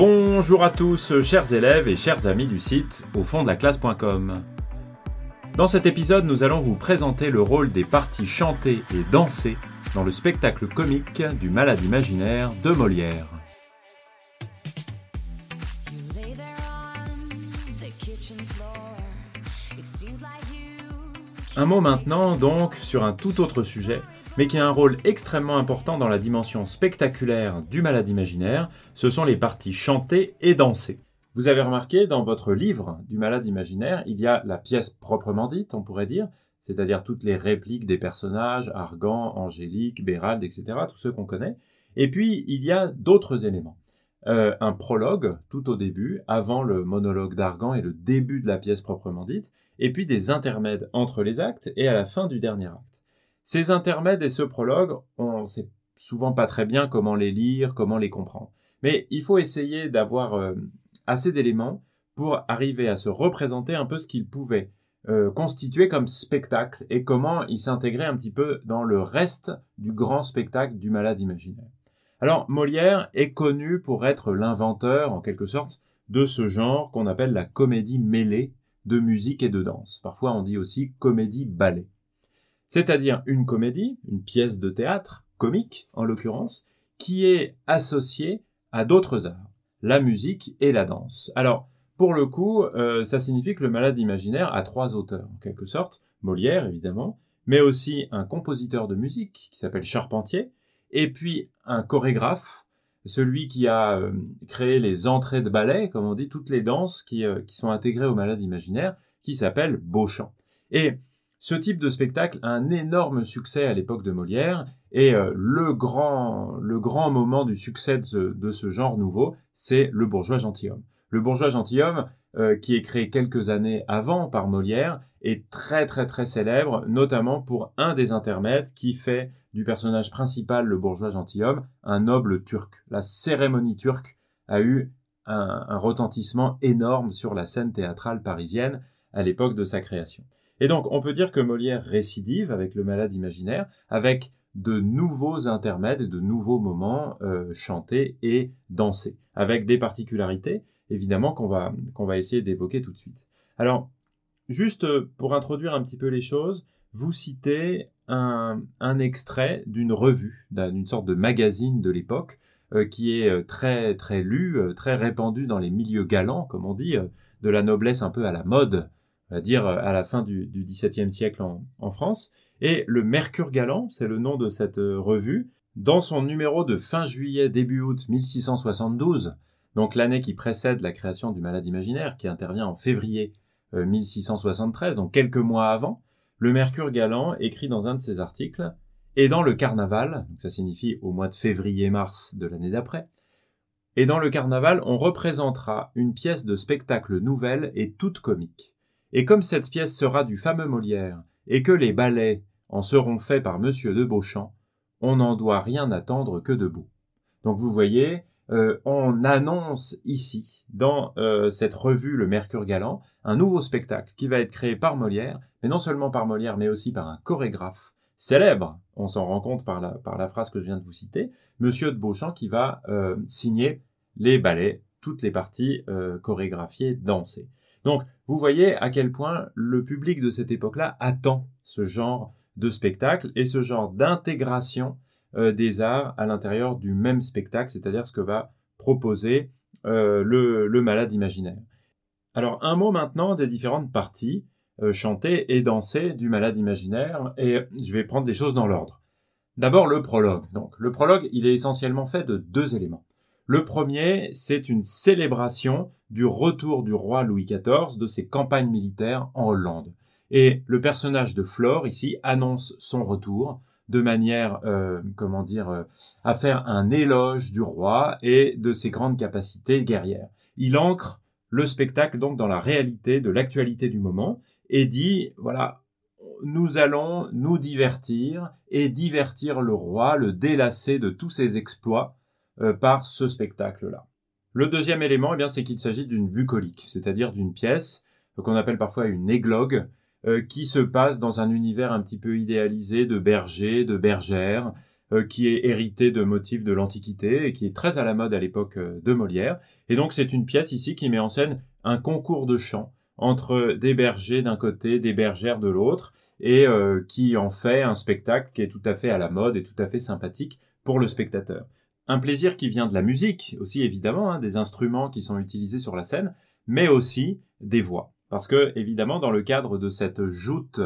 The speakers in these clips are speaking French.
Bonjour à tous, chers élèves et chers amis du site au fond de la classe.com. Dans cet épisode, nous allons vous présenter le rôle des parties chantées et dansées dans le spectacle comique du malade imaginaire de Molière. Un mot maintenant donc sur un tout autre sujet, mais qui a un rôle extrêmement important dans la dimension spectaculaire du malade imaginaire, ce sont les parties chantées et dansées. Vous avez remarqué dans votre livre du malade imaginaire, il y a la pièce proprement dite, on pourrait dire, c'est-à-dire toutes les répliques des personnages, Argan, Angélique, Bérald, etc., tous ceux qu'on connaît. Et puis, il y a d'autres éléments. Euh, un prologue tout au début, avant le monologue d'Argan et le début de la pièce proprement dite, et puis des intermèdes entre les actes et à la fin du dernier acte. Ces intermèdes et ce prologue, on sait souvent pas très bien comment les lire, comment les comprendre. Mais il faut essayer d'avoir euh, assez d'éléments pour arriver à se représenter un peu ce qu'il pouvait euh, constituer comme spectacle et comment il s'intégrait un petit peu dans le reste du grand spectacle du malade imaginaire. Alors Molière est connu pour être l'inventeur, en quelque sorte, de ce genre qu'on appelle la comédie mêlée de musique et de danse. Parfois on dit aussi comédie ballet c'est-à-dire une comédie, une pièce de théâtre, comique en l'occurrence, qui est associée à d'autres arts, la musique et la danse. Alors, pour le coup, euh, ça signifie que le malade imaginaire a trois auteurs, en quelque sorte, Molière évidemment, mais aussi un compositeur de musique qui s'appelle Charpentier, et puis un chorégraphe, celui qui a euh, créé les entrées de ballet, comme on dit, toutes les danses qui, euh, sont intégrées au malade imaginaire, qui s'appelle Beauchamp. Et ce type de spectacle a un énorme succès à l'époque de Molière et euh, le grand le grand moment du succès de ce, genre nouveau, c'est le bourgeois gentilhomme. Le bourgeois gentilhomme, euh, qui est créé quelques années avant par Molière, est très très très célèbre, notamment pour un des intermèdes qui fait du personnage principal, le bourgeois gentilhomme, un noble turc. La cérémonie turque a eu un retentissement énorme sur la scène théâtrale parisienne à l'époque de sa création. Et donc, on peut dire que Molière récidive avec le malade imaginaire, avec de nouveaux intermèdes et de nouveaux moments euh, chantés et dansés, avec des particularités, évidemment, qu'on va, va essayer d'évoquer tout de suite. Alors, juste pour introduire un petit peu les choses, vous citez un, extrait d'une revue, d'une sorte de magazine de l'époque, euh, qui est euh, très très lu, très répandu dans les milieux galants, comme on dit, de la noblesse un peu à la mode à dire euh, à la fin du, XVIIe siècle en, France. Et le Mercure Galant, c'est le nom de cette euh, revue, dans son numéro de fin juillet début août 1672, donc l'année qui précède la création du Malade imaginaire, qui intervient en février 1673, euh, donc quelques mois avant, le Mercure Galant écrit dans un de ses articles Et dans le carnaval, ça signifie au mois de février-mars de l'année d'après, et dans le carnaval, on représentera une pièce de spectacle nouvelle et toute comique. Et comme cette pièce sera du fameux Molière, et que les ballets en seront faits par Monsieur de Beauchamp, on n'en doit rien attendre que de beau. Donc vous voyez, euh, on annonce ici, dans euh, cette revue Le Mercure Galant, un nouveau spectacle qui va être créé par Molière, mais non seulement par Molière, mais aussi par un chorégraphe célèbre, on s'en rend compte par la, phrase que je viens de vous citer, Monsieur de Beauchamp qui va euh, signer les ballets, toutes les parties chorégraphiées, dansées. Donc, vous voyez à quel point le public de cette époque-là attend ce genre de spectacle et ce genre d'intégration des arts à l'intérieur du même spectacle, c'est-à-dire ce que va proposer euh, le, malade imaginaire. Alors, un mot maintenant des différentes parties euh, chantées et dansées du malade imaginaire, et je vais prendre des choses dans l'ordre. D'abord, le prologue. Donc, le prologue, il est essentiellement fait de deux éléments. Le premier, c'est une célébration du retour du roi Louis XIV de ses campagnes militaires en Hollande. Et le personnage de Flore ici annonce son retour de manière, euh, comment dire, euh, à faire un éloge du roi et de ses grandes capacités guerrières. Il ancre le spectacle donc dans la réalité de l'actualité du moment et dit, voilà, nous allons nous divertir et divertir le roi, le délasser de tous ses exploits euh, par ce spectacle-là. Le deuxième élément, eh bien, c'est qu'il s'agit d'une bucolique, c'est-à-dire d'une pièce qu'on appelle parfois une églogue, euh, qui se passe dans un univers un petit peu idéalisé de bergers, de bergères, qui est hérité de motifs de l'Antiquité et qui est très à la mode à l'époque de Molière. Et donc c'est une pièce ici qui met en scène un concours de chant entre des bergers d'un côté, des bergères de l'autre, et qui en fait un spectacle qui est tout à fait à la mode et tout à fait sympathique pour le spectateur. Un plaisir qui vient de la musique aussi évidemment, hein, des instruments qui sont utilisés sur la scène, mais aussi des voix. Parce que évidemment dans le cadre de cette joute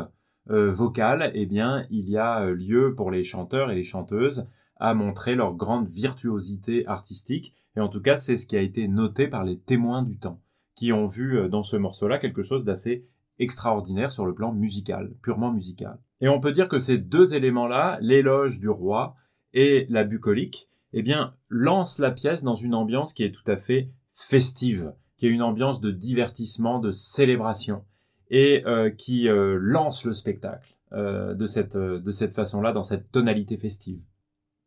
euh, vocale, eh il y a euh, lieu pour les chanteurs et les chanteuses à montrer leur grande virtuosité artistique. Et en tout cas c'est ce qui a été noté par les témoins du temps, qui ont vu euh, dans ce morceau-là quelque chose d'assez extraordinaire sur le plan musical, purement musical. Et on peut dire que ces deux éléments-là, l'éloge du roi et la bucolique, eh bien, lance la pièce dans une ambiance qui est tout à fait festive, qui est une ambiance de divertissement, de célébration, et euh, qui euh, lance le spectacle euh, de cette, de cette façon-là, dans cette tonalité festive.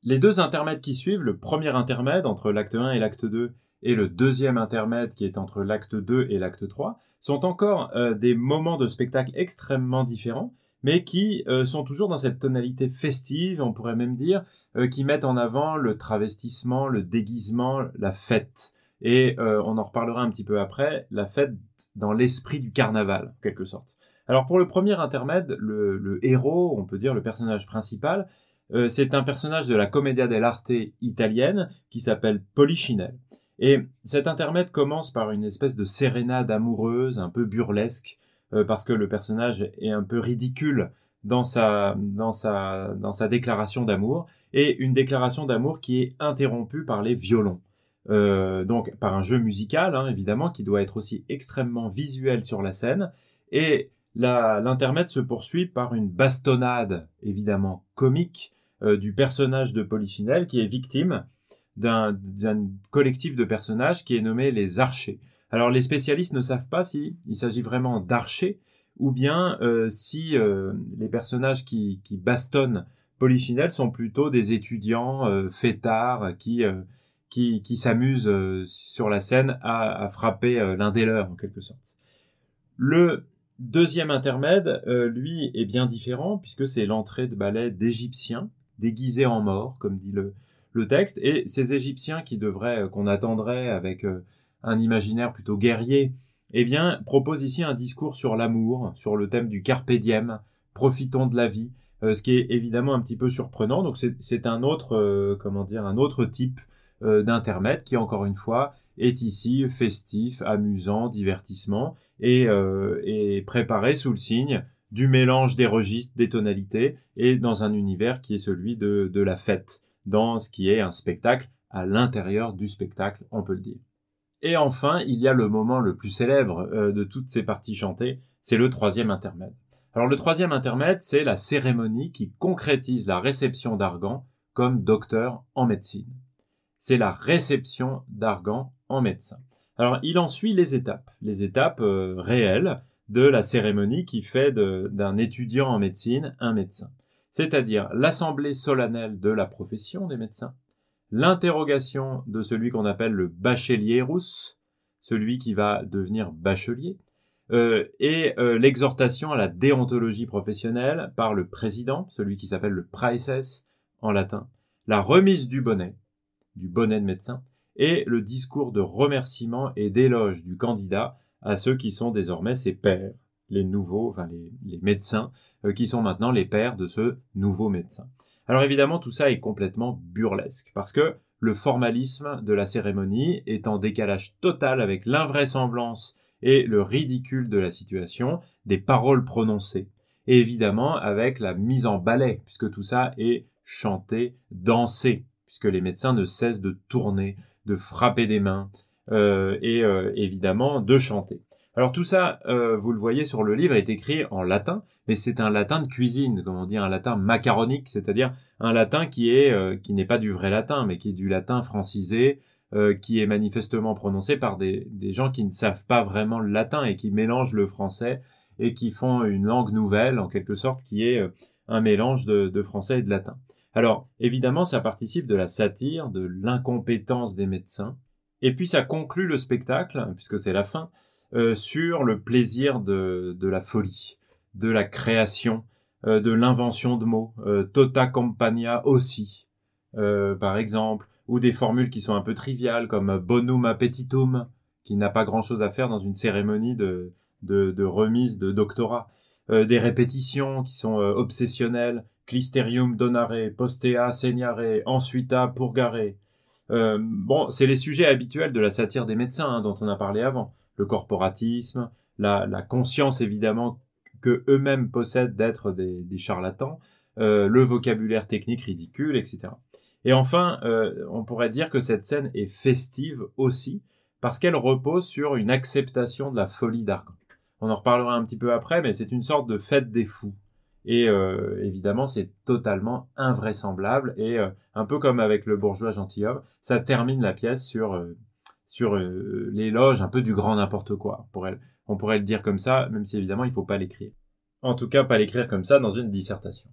Les deux intermèdes qui suivent, le premier intermède entre l'acte 1 et l'acte 2, et le deuxième intermède qui est entre l'acte 2 et l'acte 3, sont encore des moments de spectacle extrêmement différents, mais qui sont toujours dans cette tonalité festive, on pourrait même dire, qui mettent en avant le travestissement, le déguisement, la fête. Et euh, on en reparlera un petit peu après, la fête dans l'esprit du carnaval, en quelque sorte. Alors pour le premier intermède, le, héros, on peut dire le personnage principal, euh, c'est un personnage de la commedia dell'arte italienne qui s'appelle Polichinelle. Et cet intermède commence par une espèce de sérénade amoureuse, un peu burlesque, parce que le personnage est un peu ridicule dans sa, dans sa, dans sa déclaration d'amour, et une déclaration d'amour qui est interrompue par les violons. Euh, donc par un jeu musical, hein, évidemment, qui doit être aussi extrêmement visuel sur la scène, et l'intermède se poursuit par une bastonnade, évidemment comique, euh, du personnage de Polichinelle, qui est victime d'un collectif de personnages qui est nommé les archers. Alors les spécialistes ne savent pas s'il s'agit vraiment d'archers ou bien euh, si les personnages qui, qui bastonnent Polichinelle sont plutôt des étudiants fêtards qui, qui, qui s'amusent sur la scène à, frapper l'un des leurs en quelque sorte. Le deuxième intermède, lui, est bien différent puisque c'est l'entrée de ballet d'Égyptiens déguisés en morts, comme dit le, le texte, et ces Égyptiens qui devraient, qu'on attendrait avec un imaginaire plutôt guerrier, eh bien, propose ici un discours sur l'amour, sur le thème du carpe diem, profitons de la vie, euh, ce qui est évidemment un petit peu surprenant. Donc c'est un autre, euh, comment dire, un autre type euh, d'intermède qui, encore une fois, est ici festif, amusant, divertissement et, préparé sous le signe du mélange des registres, des tonalités et dans un univers qui est celui de, de la fête, dans ce qui est un spectacle à l'intérieur du spectacle, on peut le dire. Et enfin, il y a le moment le plus célèbre euh, de toutes ces parties chantées, c'est le troisième intermède. Alors le troisième intermède, c'est la cérémonie qui concrétise la réception d'Argan comme docteur en médecine. C'est la réception d'Argan en médecin. Alors il en suit les étapes, les étapes euh, réelles de la cérémonie qui fait d'un étudiant en médecine un médecin. C'est-à-dire l'assemblée solennelle de la profession des médecins, l'interrogation de celui qu'on appelle le bachelier rousse, celui qui va devenir bachelier, euh, et euh, l'exhortation à la déontologie professionnelle par le président, celui qui s'appelle le praeses en latin, la remise du bonnet, du bonnet de médecin, et le discours de remerciement et d'éloge du candidat à ceux qui sont désormais ses pairs, les nouveaux, enfin les, médecins, euh, qui sont maintenant les pairs de ce nouveau médecin. Alors évidemment, tout ça est complètement burlesque, parce que le formalisme de la cérémonie est en décalage total avec l'invraisemblance et le ridicule de la situation, des paroles prononcées, et évidemment avec la mise en ballet, puisque tout ça est chanté, dansé, puisque les médecins ne cessent de tourner, de frapper des mains, euh, et euh, évidemment de chanter. Alors tout ça, euh, vous le voyez sur le livre, est écrit en latin, mais c'est un latin de cuisine, comment dire, un latin macaronique, c'est-à-dire un latin qui est euh, qui n'est pas du vrai latin, mais qui est du latin francisé, qui est manifestement prononcé par des, des gens qui ne savent pas vraiment le latin et qui mélangent le français et qui font une langue nouvelle, en quelque sorte, qui est un mélange de, de français et de latin. Alors, évidemment, ça participe de la satire, de l'incompétence des médecins, et puis ça conclut le spectacle, puisque c'est la fin, euh, sur le plaisir de, la folie, de la création, euh, de l'invention de mots, euh, tota compagnia aussi, par exemple, ou des formules qui sont un peu triviales comme bonum appetitum, qui n'a pas grand-chose à faire dans une cérémonie de, remise de doctorat. Des répétitions qui sont obsessionnelles, clisterium donare, postea segnare, ensuita purgare. bon, c'est les sujets habituels de la satire des médecins hein, dont on a parlé avant. Le corporatisme, la, la conscience évidemment que eux-mêmes possèdent d'être des, des, charlatans, euh, le vocabulaire technique ridicule, etc. Et enfin, euh, on pourrait dire que cette scène est festive aussi, parce qu'elle repose sur une acceptation de la folie d'Argan. On en reparlera un petit peu après, mais c'est une sorte de fête des fous. Et euh, évidemment, c'est totalement invraisemblable. Et euh, un peu comme avec le bourgeois gentilhomme, ça termine la pièce sur, euh, sur l'éloge un peu du grand n'importe quoi. Pour elle. On pourrait le dire comme ça, même si évidemment, il ne faut pas l'écrire. En tout cas, pas l'écrire comme ça dans une dissertation.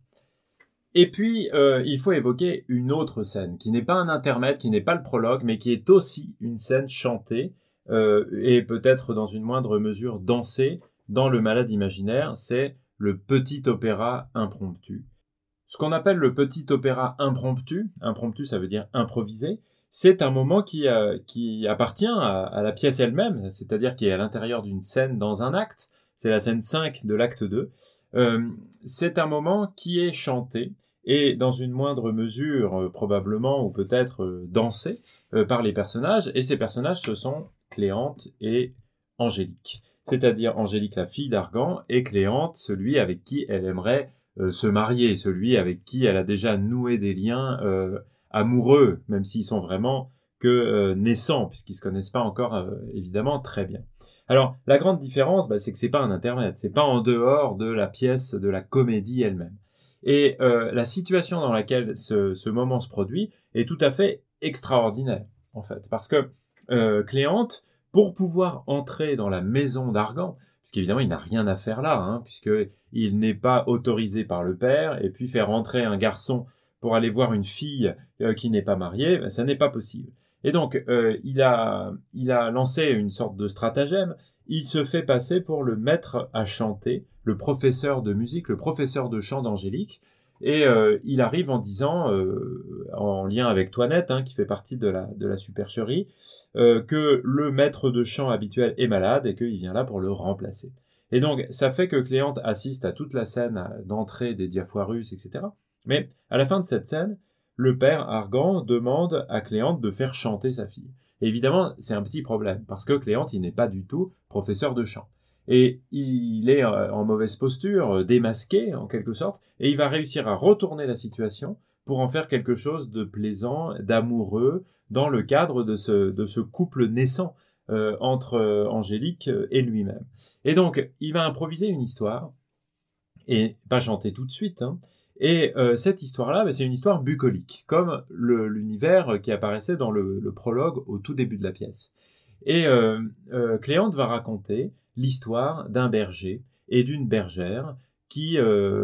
Et puis, il faut évoquer une autre scène, qui n'est pas un intermède, qui n'est pas le prologue, mais qui est aussi une scène chantée, et peut-être dans une moindre mesure dansée, dans le malade imaginaire, c'est le petit opéra impromptu. Ce qu'on appelle le petit opéra impromptu, impromptu ça veut dire improvisé, c'est un moment qui, euh, appartient à, la pièce elle-même, c'est-à-dire qui est à l'intérieur d'une scène dans un acte, c'est la scène 5 de l'acte 2. Euh, c'est un moment qui est chanté et dans une moindre mesure euh, probablement ou peut-être dansé par les personnages, et ces personnages ce sont Cléante et Angélique c'est-à-dire Angélique la fille d'Argan, et Cléante, celui avec qui elle aimerait euh, se marier, celui avec qui elle a déjà noué des liens euh, amoureux, même s'ils sont vraiment que euh, naissants, puisqu'ils se connaissent pas encore évidemment très bien. Alors la grande différence, bah, c'est que c'est pas un intermède, c'est pas en dehors de la pièce, de la comédie elle-même. Et la situation dans laquelle ce, ce, moment se produit est tout à fait extraordinaire, en fait, parce que Cléante pour pouvoir entrer dans la maison d'Argan, puisqu'évidemment il n'a rien à faire là, hein, puisqu'il n'est pas autorisé par le père, et puis faire entrer un garçon pour aller voir une fille euh, qui n'est pas mariée, ben, ça n'est pas possible. Et donc euh, il, a, il a lancé une sorte de stratagème, il se fait passer pour le maître à chanter, le professeur de musique, le professeur de chant d'Angélique, et euh, il arrive en disant, en lien avec Toinette, hein, qui fait partie de la, de la supercherie, euh, que le maître de chant habituel est malade et qu'il vient là pour le remplacer. Et donc, ça fait que Cléante assiste à toute la scène d'entrée des Diafoirus, etc. Mais à la fin de cette scène, le père Argan demande à Cléante de faire chanter sa fille. évidemment, c'est un petit problème, parce que Cléante, il n'est pas du tout professeur de chant. Et il est euh, en mauvaise posture, euh, démasqué en quelque sorte, et il va réussir à retourner la situation pour en faire quelque chose de plaisant, d'amoureux, dans le cadre de ce, couple naissant euh, entre Angélique et lui-même. Et donc, il va improviser une histoire, et pas chanter tout de suite, hein. et cette histoire-là, bah, c'est une histoire bucolique, comme l'univers qui apparaissait dans le, prologue au tout début de la pièce. Et Cléante va raconter l'histoire d'un berger et d'une bergère qui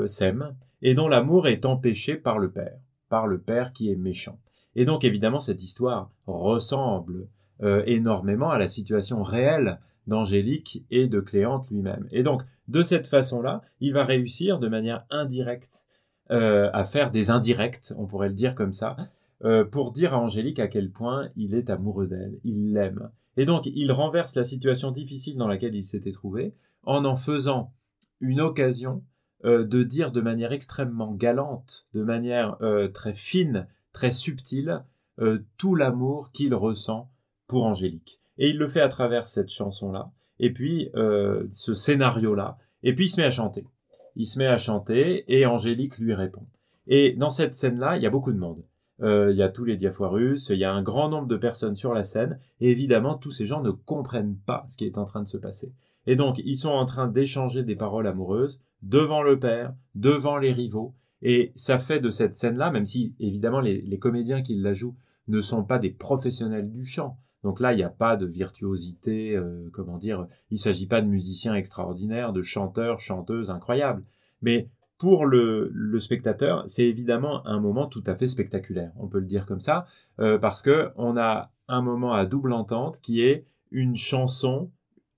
s'aiment et dont l'amour est empêché par le père, par le père qui est méchant. Et donc évidemment, cette histoire ressemble euh, énormément à la situation réelle d'Angélique et de Cléante lui-même. Et donc, de cette façon-là, il va réussir de manière indirecte euh, à faire des indirects, on pourrait le dire comme ça, euh, pour dire à Angélique à quel point il est amoureux d'elle, il l'aime. Et donc, il renverse la situation difficile dans laquelle il s'était trouvé en en faisant une occasion de dire de manière extrêmement galante, de manière très fine, très subtil euh, tout l'amour qu'il ressent pour Angélique. Et il le fait à travers cette chanson-là, et puis euh, ce scénario-là, et puis il se met à chanter. Il se met à chanter, et Angélique lui répond. Et dans cette scène-là, il y a beaucoup de monde. Euh, il y a tous les diafoirus, il y a un grand nombre de personnes sur la scène, et évidemment, tous ces gens ne comprennent pas ce qui est en train de se passer. Et donc, ils sont en train d'échanger des paroles amoureuses devant le père, devant les rivaux, et ça fait de cette scène-là, même si évidemment les, comédiens qui la jouent ne sont pas des professionnels du chant. Donc là, il n'y a pas de virtuosité, euh, comment dire, il ne s'agit pas de musiciens extraordinaires, de chanteurs, chanteuses incroyables. Mais pour le, spectateur, c'est évidemment un moment tout à fait spectaculaire, on peut le dire comme ça, euh, parce que on a un moment à double entente qui est une chanson,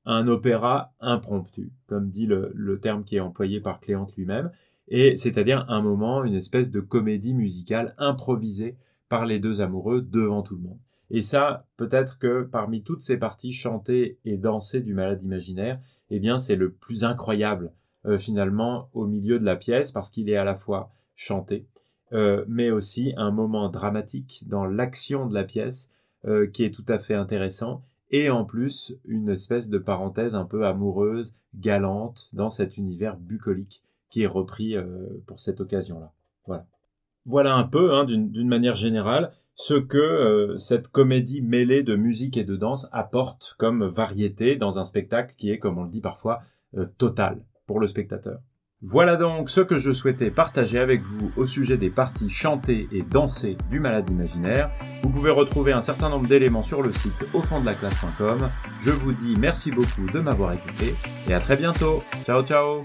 un opéra impromptu, comme dit le terme qui est employé par Cléante lui-même, et c'est-à-dire un moment, une espèce de comédie musicale improvisée par les deux amoureux devant tout le monde. Et ça, peut-être que parmi toutes ces parties chantées et dansées du malade imaginaire, eh bien, c'est le plus incroyable euh, finalement au milieu de la pièce parce qu'il est à la fois chanté, euh, mais aussi un moment dramatique dans l'action de la pièce euh, qui est tout à fait intéressant et en plus une espèce de parenthèse un peu amoureuse, galante dans cet univers bucolique qui est repris pour cette occasion-là. Voilà. Voilà un peu, hein, d'une manière générale, ce que cette comédie mêlée de musique et de danse apporte comme variété dans un spectacle qui est, comme on le dit parfois, total le spectateur. Voilà donc ce que je souhaitais partager avec vous au sujet des parties chantées et dansées du malade imaginaire. Vous pouvez retrouver un certain nombre d'éléments sur le site au fond de la classe.com. Je vous dis merci beaucoup de m'avoir écouté et à très bientôt. Ciao ciao